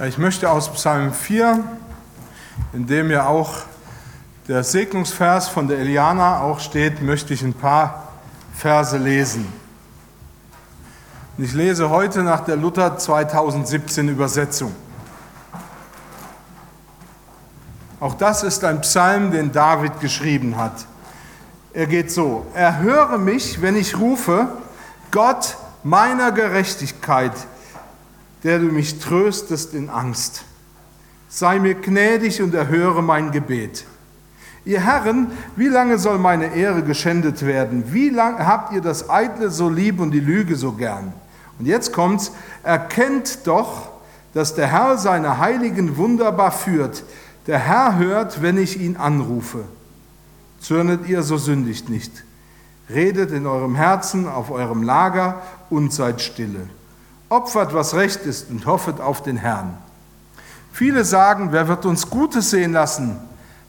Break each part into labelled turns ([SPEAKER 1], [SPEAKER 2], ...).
[SPEAKER 1] Ich möchte aus Psalm 4, in dem ja auch der Segnungsvers von der Eliana auch steht, möchte ich ein paar Verse lesen. Ich lese heute nach der Luther 2017 Übersetzung. Auch das ist ein Psalm, den David geschrieben hat. Er geht so, erhöre mich, wenn ich rufe, Gott meiner Gerechtigkeit, der du mich tröstest in Angst. Sei mir gnädig und erhöre mein Gebet. Ihr Herren, wie lange soll meine Ehre geschändet werden? Wie lange habt ihr das Eitle so lieb und die Lüge so gern? Und jetzt kommt's, erkennt doch, dass der Herr seine Heiligen wunderbar führt. Der Herr hört, wenn ich ihn anrufe. Zürnet ihr, so sündigt nicht. Redet in eurem Herzen, auf eurem Lager und seid stille. Opfert, was recht ist und hoffet auf den Herrn. Viele sagen, wer wird uns Gutes sehen lassen?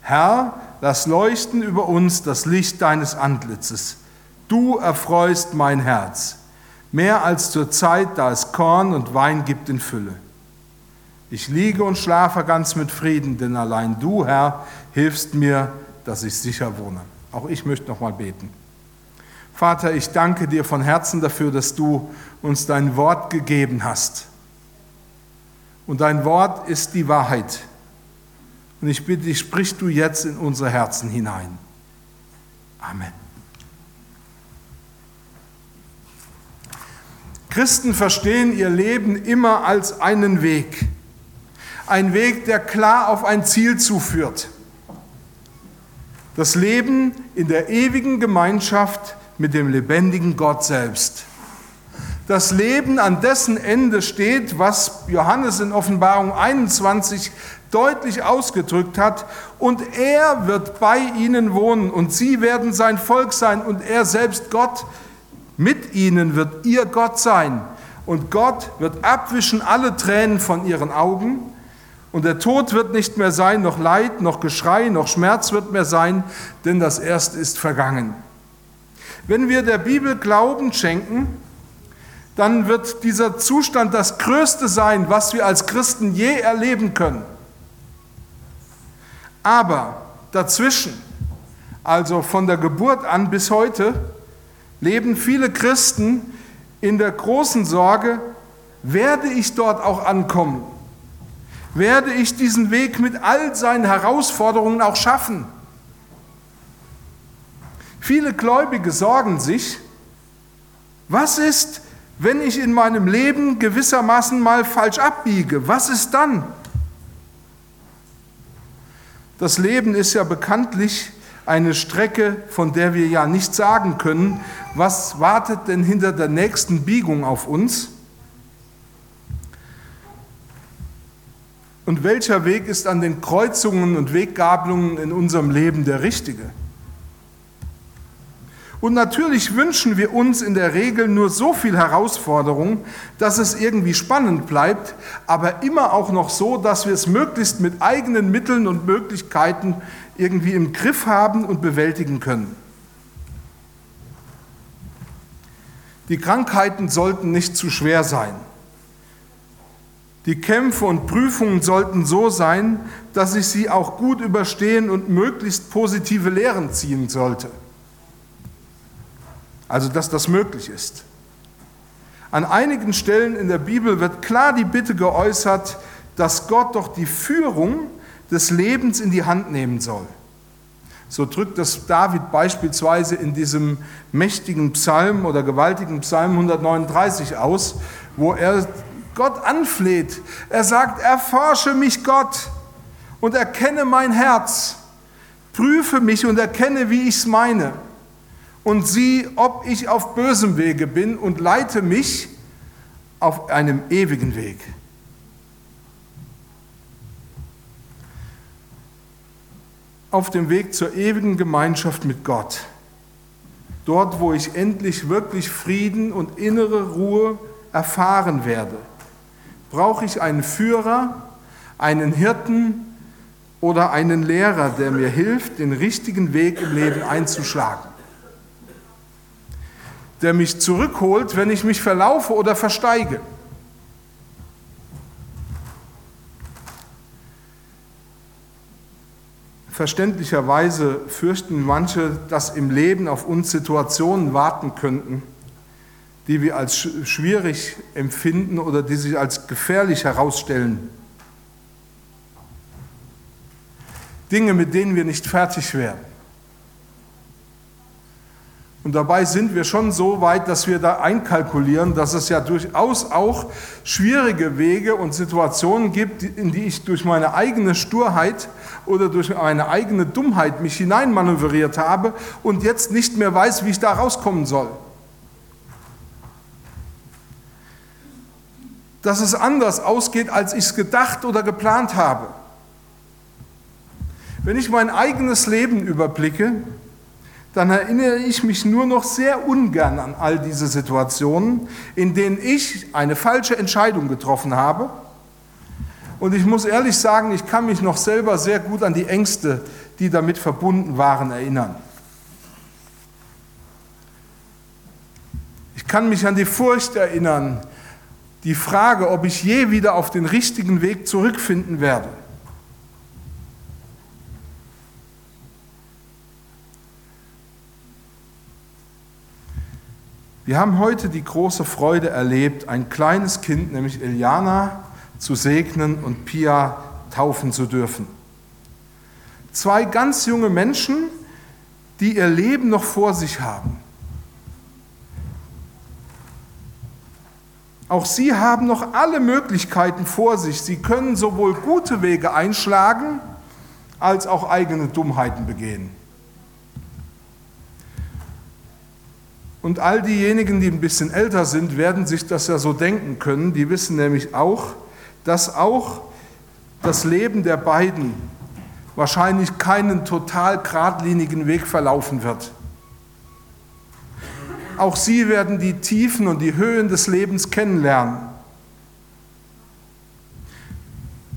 [SPEAKER 1] Herr, lass leuchten über uns das Licht deines Antlitzes. Du erfreust mein Herz, mehr als zur Zeit, da es Korn und Wein gibt in Fülle. Ich liege und schlafe ganz mit Frieden, denn allein du, Herr, hilfst mir, dass ich sicher wohne. Auch ich möchte noch mal beten. Vater, ich danke dir von Herzen dafür, dass du uns dein Wort gegeben hast. Und dein Wort ist die Wahrheit. Und ich bitte dich, sprich du jetzt in unsere Herzen hinein. Amen. Christen verstehen ihr Leben immer als einen Weg. Ein Weg, der klar auf ein Ziel zuführt. Das Leben in der ewigen Gemeinschaft mit dem lebendigen Gott selbst. Das Leben, an dessen Ende steht, was Johannes in Offenbarung 21 deutlich ausgedrückt hat, und er wird bei ihnen wohnen und sie werden sein Volk sein und er selbst Gott mit ihnen wird ihr Gott sein und Gott wird abwischen alle Tränen von ihren Augen und der Tod wird nicht mehr sein, noch Leid, noch Geschrei, noch Schmerz wird mehr sein, denn das Erste ist vergangen. Wenn wir der Bibel Glauben schenken, dann wird dieser Zustand das Größte sein, was wir als Christen je erleben können. Aber dazwischen, also von der Geburt an bis heute, leben viele Christen in der großen Sorge, werde ich dort auch ankommen? Werde ich diesen Weg mit all seinen Herausforderungen auch schaffen? Viele Gläubige sorgen sich, was ist, wenn ich in meinem Leben gewissermaßen mal falsch abbiege? Was ist dann? Das Leben ist ja bekanntlich eine Strecke, von der wir ja nicht sagen können, was wartet denn hinter der nächsten Biegung auf uns? Und welcher Weg ist an den Kreuzungen und Weggabelungen in unserem Leben der richtige? Und natürlich wünschen wir uns in der Regel nur so viel Herausforderung, dass es irgendwie spannend bleibt, aber immer auch noch so, dass wir es möglichst mit eigenen Mitteln und Möglichkeiten irgendwie im Griff haben und bewältigen können. Die Krankheiten sollten nicht zu schwer sein. Die Kämpfe und Prüfungen sollten so sein, dass ich sie auch gut überstehen und möglichst positive Lehren ziehen sollte. Also dass das möglich ist. An einigen Stellen in der Bibel wird klar die Bitte geäußert, dass Gott doch die Führung des Lebens in die Hand nehmen soll. So drückt das David beispielsweise in diesem mächtigen Psalm oder gewaltigen Psalm 139 aus, wo er Gott anfleht. Er sagt, erforsche mich Gott und erkenne mein Herz. Prüfe mich und erkenne, wie ich es meine und sieh, ob ich auf bösem Wege bin und leite mich auf einem ewigen Weg. Auf dem Weg zur ewigen Gemeinschaft mit Gott. Dort, wo ich endlich wirklich Frieden und innere Ruhe erfahren werde, brauche ich einen Führer, einen Hirten oder einen Lehrer, der mir hilft, den richtigen Weg im Leben einzuschlagen der mich zurückholt, wenn ich mich verlaufe oder versteige. Verständlicherweise fürchten manche, dass im Leben auf uns Situationen warten könnten, die wir als schwierig empfinden oder die sich als gefährlich herausstellen. Dinge, mit denen wir nicht fertig werden. Und dabei sind wir schon so weit, dass wir da einkalkulieren, dass es ja durchaus auch schwierige Wege und Situationen gibt, in die ich durch meine eigene Sturheit oder durch meine eigene Dummheit mich hineinmanövriert habe und jetzt nicht mehr weiß, wie ich da rauskommen soll. Dass es anders ausgeht, als ich es gedacht oder geplant habe. Wenn ich mein eigenes Leben überblicke, dann erinnere ich mich nur noch sehr ungern an all diese Situationen, in denen ich eine falsche Entscheidung getroffen habe. Und ich muss ehrlich sagen, ich kann mich noch selber sehr gut an die Ängste, die damit verbunden waren, erinnern. Ich kann mich an die Furcht erinnern, die Frage, ob ich je wieder auf den richtigen Weg zurückfinden werde. Wir haben heute die große Freude erlebt, ein kleines Kind, nämlich Iliana, zu segnen und Pia taufen zu dürfen. Zwei ganz junge Menschen, die ihr Leben noch vor sich haben. Auch sie haben noch alle Möglichkeiten vor sich. Sie können sowohl gute Wege einschlagen als auch eigene Dummheiten begehen. Und all diejenigen, die ein bisschen älter sind, werden sich das ja so denken können. Die wissen nämlich auch, dass auch das Leben der beiden wahrscheinlich keinen total geradlinigen Weg verlaufen wird. Auch sie werden die Tiefen und die Höhen des Lebens kennenlernen.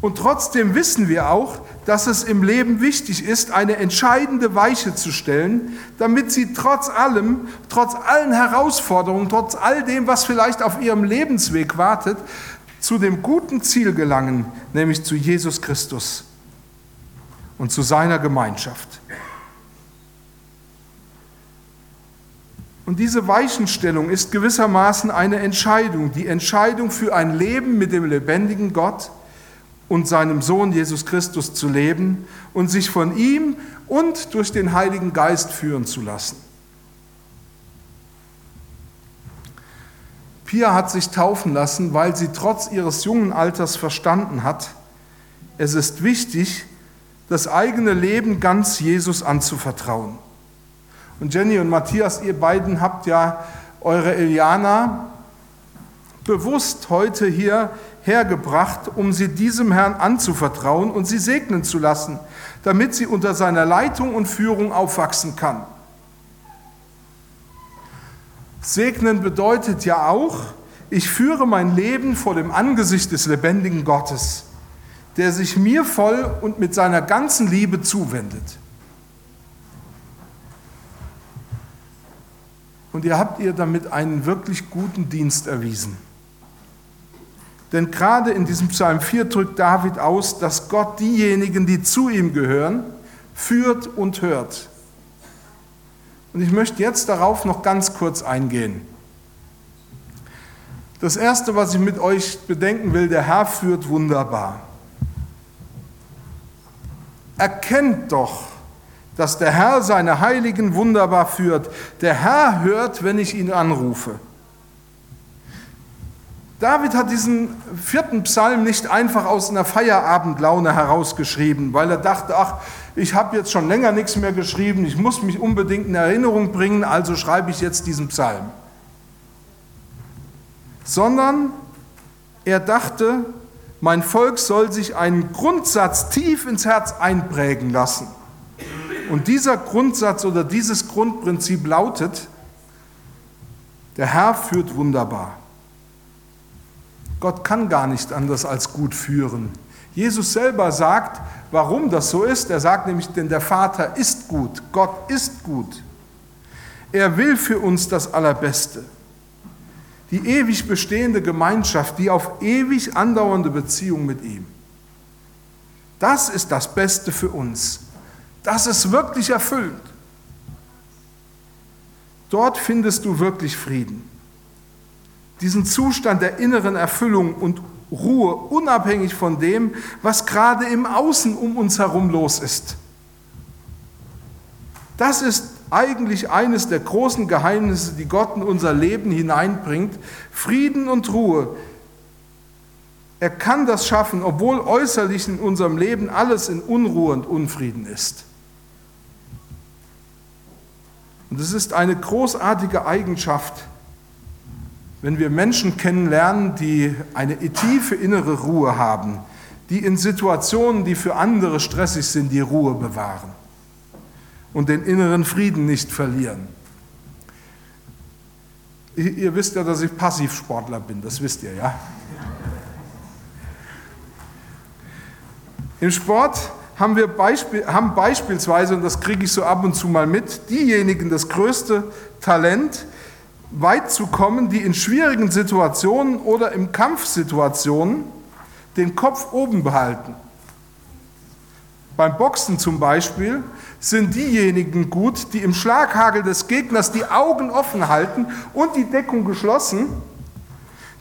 [SPEAKER 1] Und trotzdem wissen wir auch, dass es im Leben wichtig ist, eine entscheidende Weiche zu stellen, damit sie trotz allem, trotz allen Herausforderungen, trotz all dem, was vielleicht auf ihrem Lebensweg wartet, zu dem guten Ziel gelangen, nämlich zu Jesus Christus und zu seiner Gemeinschaft. Und diese Weichenstellung ist gewissermaßen eine Entscheidung, die Entscheidung für ein Leben mit dem lebendigen Gott, und seinem Sohn Jesus Christus zu leben und sich von ihm und durch den Heiligen Geist führen zu lassen. Pia hat sich taufen lassen, weil sie trotz ihres jungen Alters verstanden hat, es ist wichtig, das eigene Leben ganz Jesus anzuvertrauen. Und Jenny und Matthias, ihr beiden habt ja eure Eliana bewusst heute hier hergebracht, um sie diesem Herrn anzuvertrauen und sie segnen zu lassen, damit sie unter seiner Leitung und Führung aufwachsen kann. Segnen bedeutet ja auch, ich führe mein Leben vor dem Angesicht des lebendigen Gottes, der sich mir voll und mit seiner ganzen Liebe zuwendet. Und ihr habt ihr damit einen wirklich guten Dienst erwiesen. Denn gerade in diesem Psalm 4 drückt David aus, dass Gott diejenigen, die zu ihm gehören, führt und hört. Und ich möchte jetzt darauf noch ganz kurz eingehen. Das Erste, was ich mit euch bedenken will, der Herr führt wunderbar. Erkennt doch, dass der Herr seine Heiligen wunderbar führt. Der Herr hört, wenn ich ihn anrufe. David hat diesen vierten Psalm nicht einfach aus einer Feierabendlaune herausgeschrieben, weil er dachte, ach, ich habe jetzt schon länger nichts mehr geschrieben, ich muss mich unbedingt in Erinnerung bringen, also schreibe ich jetzt diesen Psalm. Sondern er dachte, mein Volk soll sich einen Grundsatz tief ins Herz einprägen lassen. Und dieser Grundsatz oder dieses Grundprinzip lautet, der Herr führt wunderbar. Gott kann gar nicht anders als gut führen. Jesus selber sagt, warum das so ist. Er sagt nämlich, denn der Vater ist gut, Gott ist gut. Er will für uns das Allerbeste. Die ewig bestehende Gemeinschaft, die auf ewig andauernde Beziehung mit ihm. Das ist das Beste für uns. Das ist wirklich erfüllend. Dort findest du wirklich Frieden. Diesen Zustand der inneren Erfüllung und Ruhe, unabhängig von dem, was gerade im Außen um uns herum los ist. Das ist eigentlich eines der großen Geheimnisse, die Gott in unser Leben hineinbringt. Frieden und Ruhe. Er kann das schaffen, obwohl äußerlich in unserem Leben alles in Unruhe und Unfrieden ist. Und es ist eine großartige Eigenschaft, wenn wir Menschen kennenlernen, die eine tiefe innere Ruhe haben, die in Situationen, die für andere stressig sind, die Ruhe bewahren und den inneren Frieden nicht verlieren. Ihr wisst ja, dass ich Passivsportler bin, das wisst ihr ja. Im Sport haben wir Beispiel, haben beispielsweise, und das kriege ich so ab und zu mal mit, diejenigen das größte Talent, weit zu kommen, die in schwierigen Situationen oder in Kampfsituationen den Kopf oben behalten. Beim Boxen zum Beispiel sind diejenigen gut, die im Schlaghagel des Gegners die Augen offen halten und die Deckung geschlossen,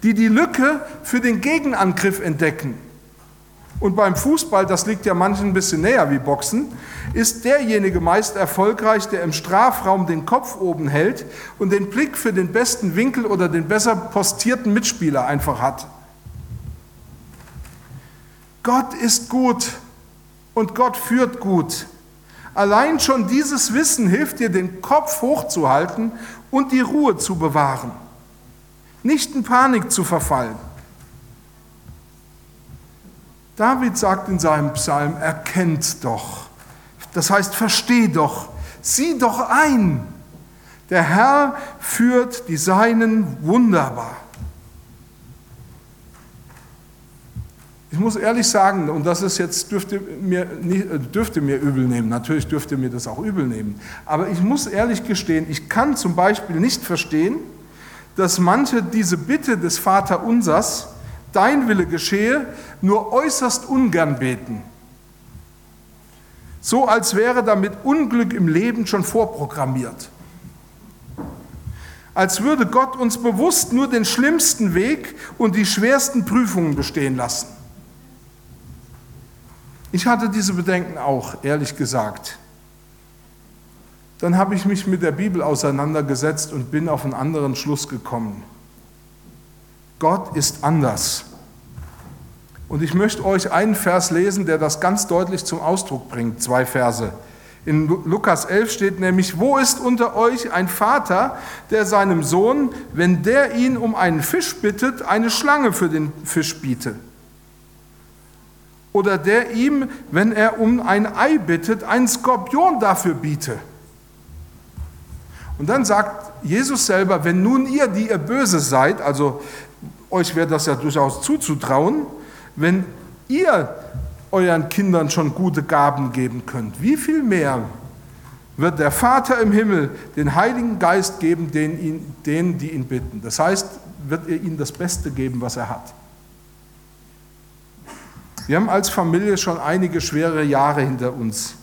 [SPEAKER 1] die die Lücke für den Gegenangriff entdecken. Und beim Fußball, das liegt ja manchen ein bisschen näher wie Boxen, ist derjenige meist erfolgreich, der im Strafraum den Kopf oben hält und den Blick für den besten Winkel oder den besser postierten Mitspieler einfach hat. Gott ist gut und Gott führt gut. Allein schon dieses Wissen hilft dir, den Kopf hochzuhalten und die Ruhe zu bewahren. Nicht in Panik zu verfallen. David sagt in seinem Psalm, erkennt doch. Das heißt, versteh doch, sieh doch ein. Der Herr führt die Seinen wunderbar. Ich muss ehrlich sagen, und das ist jetzt, dürfte mir, dürfte mir übel nehmen, natürlich dürfte mir das auch übel nehmen, aber ich muss ehrlich gestehen, ich kann zum Beispiel nicht verstehen, dass manche diese Bitte des Vaterunsers, dein Wille geschehe, nur äußerst ungern beten. So als wäre damit Unglück im Leben schon vorprogrammiert. Als würde Gott uns bewusst nur den schlimmsten Weg und die schwersten Prüfungen bestehen lassen. Ich hatte diese Bedenken auch, ehrlich gesagt. Dann habe ich mich mit der Bibel auseinandergesetzt und bin auf einen anderen Schluss gekommen. Gott ist anders. Und ich möchte euch einen Vers lesen, der das ganz deutlich zum Ausdruck bringt, zwei Verse. In Lukas 11 steht nämlich, wo ist unter euch ein Vater, der seinem Sohn, wenn der ihn um einen Fisch bittet, eine Schlange für den Fisch biete? Oder der ihm, wenn er um ein Ei bittet, einen Skorpion dafür biete? Und dann sagt Jesus selber, wenn nun ihr, die ihr böse seid, also euch wäre das ja durchaus zuzutrauen, wenn ihr euren Kindern schon gute Gaben geben könnt, wie viel mehr wird der Vater im Himmel den Heiligen Geist geben, denen, denen die ihn bitten. Das heißt, wird er ihnen das Beste geben, was er hat. Wir haben als Familie schon einige schwere Jahre hinter uns.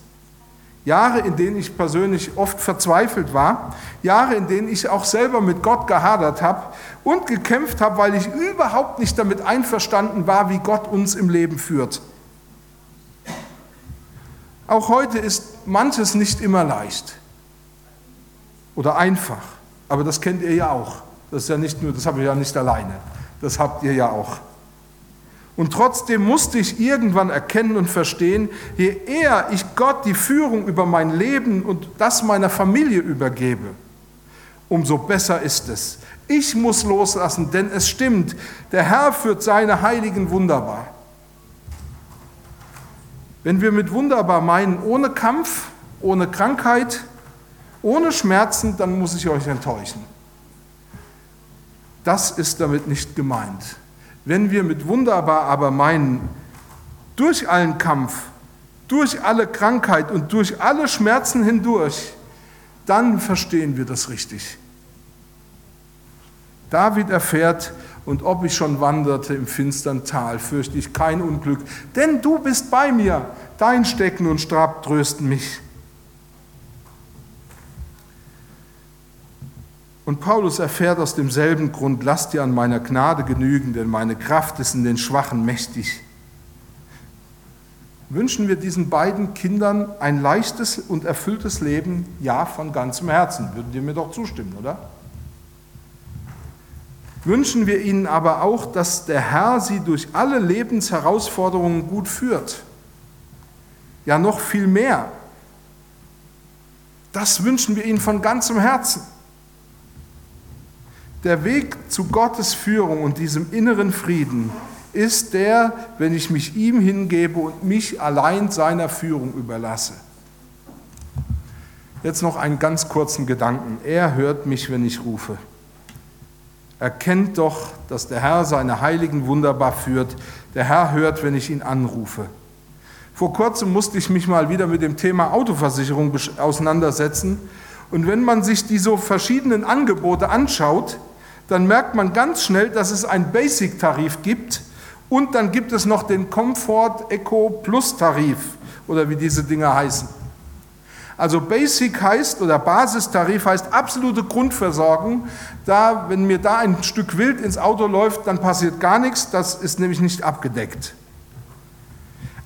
[SPEAKER 1] Jahre, in denen ich persönlich oft verzweifelt war, Jahre, in denen ich auch selber mit Gott gehadert habe und gekämpft habe, weil ich überhaupt nicht damit einverstanden war, wie Gott uns im Leben führt. Auch heute ist manches nicht immer leicht oder einfach, aber das kennt ihr ja auch. Das ist ja nicht nur, das habe ich ja nicht alleine, das habt ihr ja auch. Und trotzdem musste ich irgendwann erkennen und verstehen, je eher ich Gott die Führung über mein Leben und das meiner Familie übergebe, umso besser ist es. Ich muss loslassen, denn es stimmt, der Herr führt seine Heiligen wunderbar. Wenn wir mit wunderbar meinen, ohne Kampf, ohne Krankheit, ohne Schmerzen, dann muss ich euch enttäuschen. Das ist damit nicht gemeint. Wenn wir mit wunderbar aber meinen, durch allen Kampf, durch alle Krankheit und durch alle Schmerzen hindurch, dann verstehen wir das richtig. David erfährt, und ob ich schon wanderte im finstern Tal, fürchte ich kein Unglück, denn du bist bei mir, dein Stecken und Stab trösten mich. Und Paulus erfährt aus demselben Grund, lasst dir an meiner Gnade genügen, denn meine Kraft ist in den Schwachen mächtig. Wünschen wir diesen beiden Kindern ein leichtes und erfülltes Leben? Ja, von ganzem Herzen. Würden ihr mir doch zustimmen, oder? Wünschen wir ihnen aber auch, dass der Herr sie durch alle Lebensherausforderungen gut führt? Ja, noch viel mehr. Das wünschen wir ihnen von ganzem Herzen. Der Weg zu Gottes Führung und diesem inneren Frieden ist der, wenn ich mich ihm hingebe und mich allein seiner Führung überlasse. Jetzt noch einen ganz kurzen Gedanken. Er hört mich, wenn ich rufe. Erkennt doch, dass der Herr seine Heiligen wunderbar führt. Der Herr hört, wenn ich ihn anrufe. Vor kurzem musste ich mich mal wieder mit dem Thema Autoversicherung auseinandersetzen. Und wenn man sich die so verschiedenen Angebote anschaut, dann merkt man ganz schnell, dass es einen Basic-Tarif gibt und dann gibt es noch den Comfort Eco Plus Tarif oder wie diese Dinge heißen. Also Basic heißt oder Basistarif heißt absolute Grundversorgung. Da, wenn mir da ein Stück Wild ins Auto läuft, dann passiert gar nichts. Das ist nämlich nicht abgedeckt.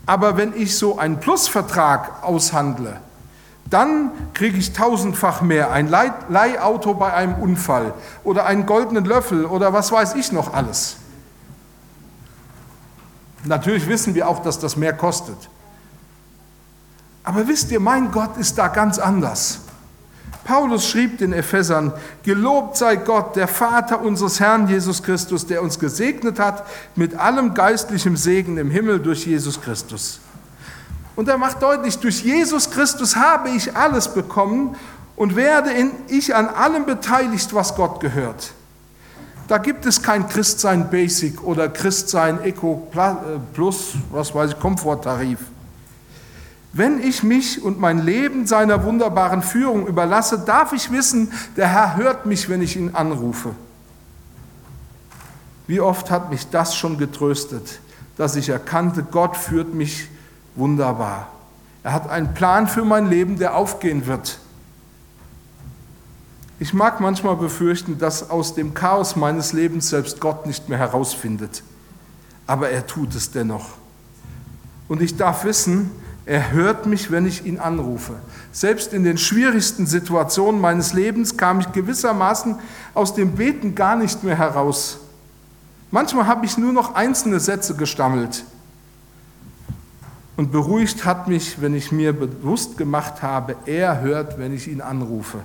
[SPEAKER 1] Aber wenn ich so einen Plusvertrag aushandle, dann kriege ich tausendfach mehr. Ein Leihauto bei einem Unfall oder einen goldenen Löffel oder was weiß ich noch alles. Natürlich wissen wir auch, dass das mehr kostet. Aber wisst ihr, mein Gott ist da ganz anders. Paulus schrieb den Ephesern, Gelobt sei Gott, der Vater unseres Herrn Jesus Christus, der uns gesegnet hat mit allem geistlichem Segen im Himmel durch Jesus Christus. Und er macht deutlich, durch Jesus Christus habe ich alles bekommen und werde in, ich an allem beteiligt, was Gott gehört. Da gibt es kein Christsein Basic oder Christsein Eco äh, Plus, was weiß ich, Komforttarif. Wenn ich mich und mein Leben seiner wunderbaren Führung überlasse, darf ich wissen, der Herr hört mich, wenn ich ihn anrufe. Wie oft hat mich das schon getröstet, dass ich erkannte, Gott führt mich wunderbar. Er hat einen Plan für mein Leben, der aufgehen wird. Ich mag manchmal befürchten, dass aus dem Chaos meines Lebens selbst Gott nicht mehr herausfindet. Aber er tut es dennoch. Und ich darf wissen, er hört mich, wenn ich ihn anrufe. Selbst in den schwierigsten Situationen meines Lebens kam ich gewissermaßen aus dem Beten gar nicht mehr heraus. Manchmal habe ich nur noch einzelne Sätze gestammelt. Und beruhigt hat mich, wenn ich mir bewusst gemacht habe, er hört, wenn ich ihn anrufe.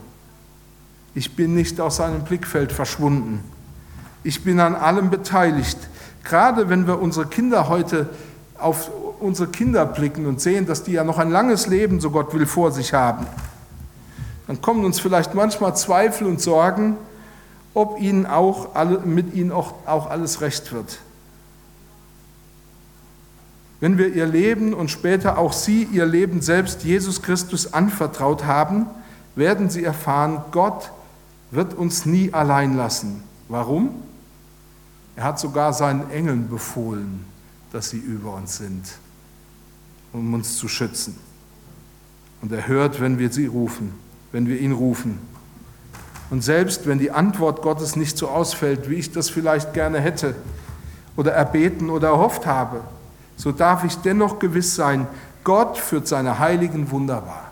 [SPEAKER 1] Ich bin nicht aus seinem Blickfeld verschwunden. Ich bin an allem beteiligt. Gerade wenn wir unsere Kinder heute auf unsere Kinder blicken und sehen, dass die ja noch ein langes Leben, so Gott will, vor sich haben, dann kommen uns vielleicht manchmal Zweifel und Sorgen, ob ihnen auch alle, mit ihnen auch, auch alles recht wird wenn wir ihr Leben und später auch sie ihr Leben selbst Jesus Christus anvertraut haben, werden sie erfahren, Gott wird uns nie allein lassen. Warum? Er hat sogar seinen Engeln befohlen, dass sie über uns sind, um uns zu schützen. Und er hört, wenn wir sie rufen, wenn wir ihn rufen. Und selbst wenn die Antwort Gottes nicht so ausfällt, wie ich das vielleicht gerne hätte oder erbeten oder erhofft habe, so darf ich dennoch gewiss sein, Gott führt seine Heiligen wunderbar.